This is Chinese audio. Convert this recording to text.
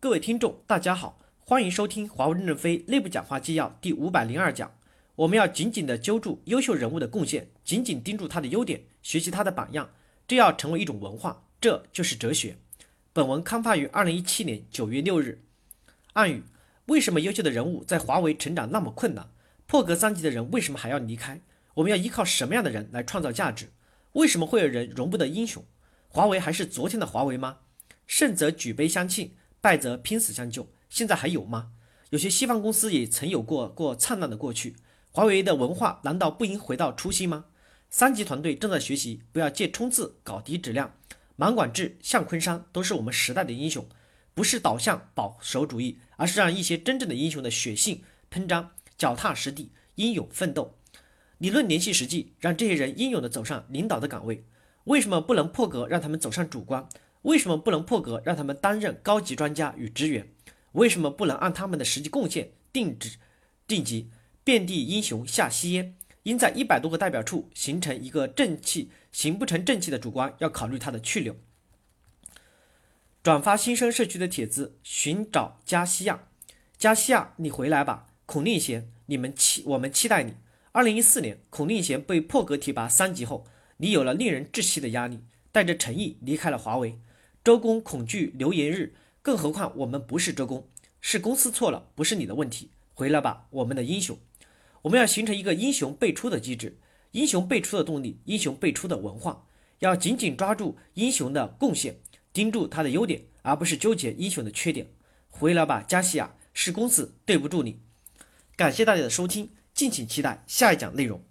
各位听众，大家好，欢迎收听华为任正非内部讲话纪要第五百零二讲。我们要紧紧地揪住优秀人物的贡献，紧紧盯住他的优点，学习他的榜样，这要成为一种文化，这就是哲学。本文刊发于二零一七年九月六日。暗语：为什么优秀的人物在华为成长那么困难？破格三级的人为什么还要离开？我们要依靠什么样的人来创造价值？为什么会有人容不得英雄？华为还是昨天的华为吗？胜则举杯相庆，败则拼死相救。现在还有吗？有些西方公司也曾有过过灿烂的过去。华为的文化难道不应回到初心吗？三级团队正在学习，不要借冲刺搞低质量。满管制、向昆山都是我们时代的英雄，不是导向保守主义，而是让一些真正的英雄的血性喷张，脚踏实地，英勇奋斗。理论联系实际，让这些人英勇地走上领导的岗位。为什么不能破格让他们走上主官？为什么不能破格让他们担任高级专家与职员？为什么不能按他们的实际贡献定职定级？遍地英雄下西烟，应在一百多个代表处形成一个正气，形不成正气的主官，要考虑他的去留。转发新生社区的帖子，寻找加西亚，加西亚，你回来吧，孔令贤，你们期我们期待你。二零一四年，孔令贤被破格提拔三级后。你有了令人窒息的压力，带着诚意离开了华为。周公恐惧流言日，更何况我们不是周公，是公司错了，不是你的问题。回来吧，我们的英雄。我们要形成一个英雄辈出的机制，英雄辈出的动力，英雄辈出的文化。要紧紧抓住英雄的贡献，盯住他的优点，而不是纠结英雄的缺点。回来吧，加西亚，是公司对不住你。感谢大家的收听，敬请期待下一讲内容。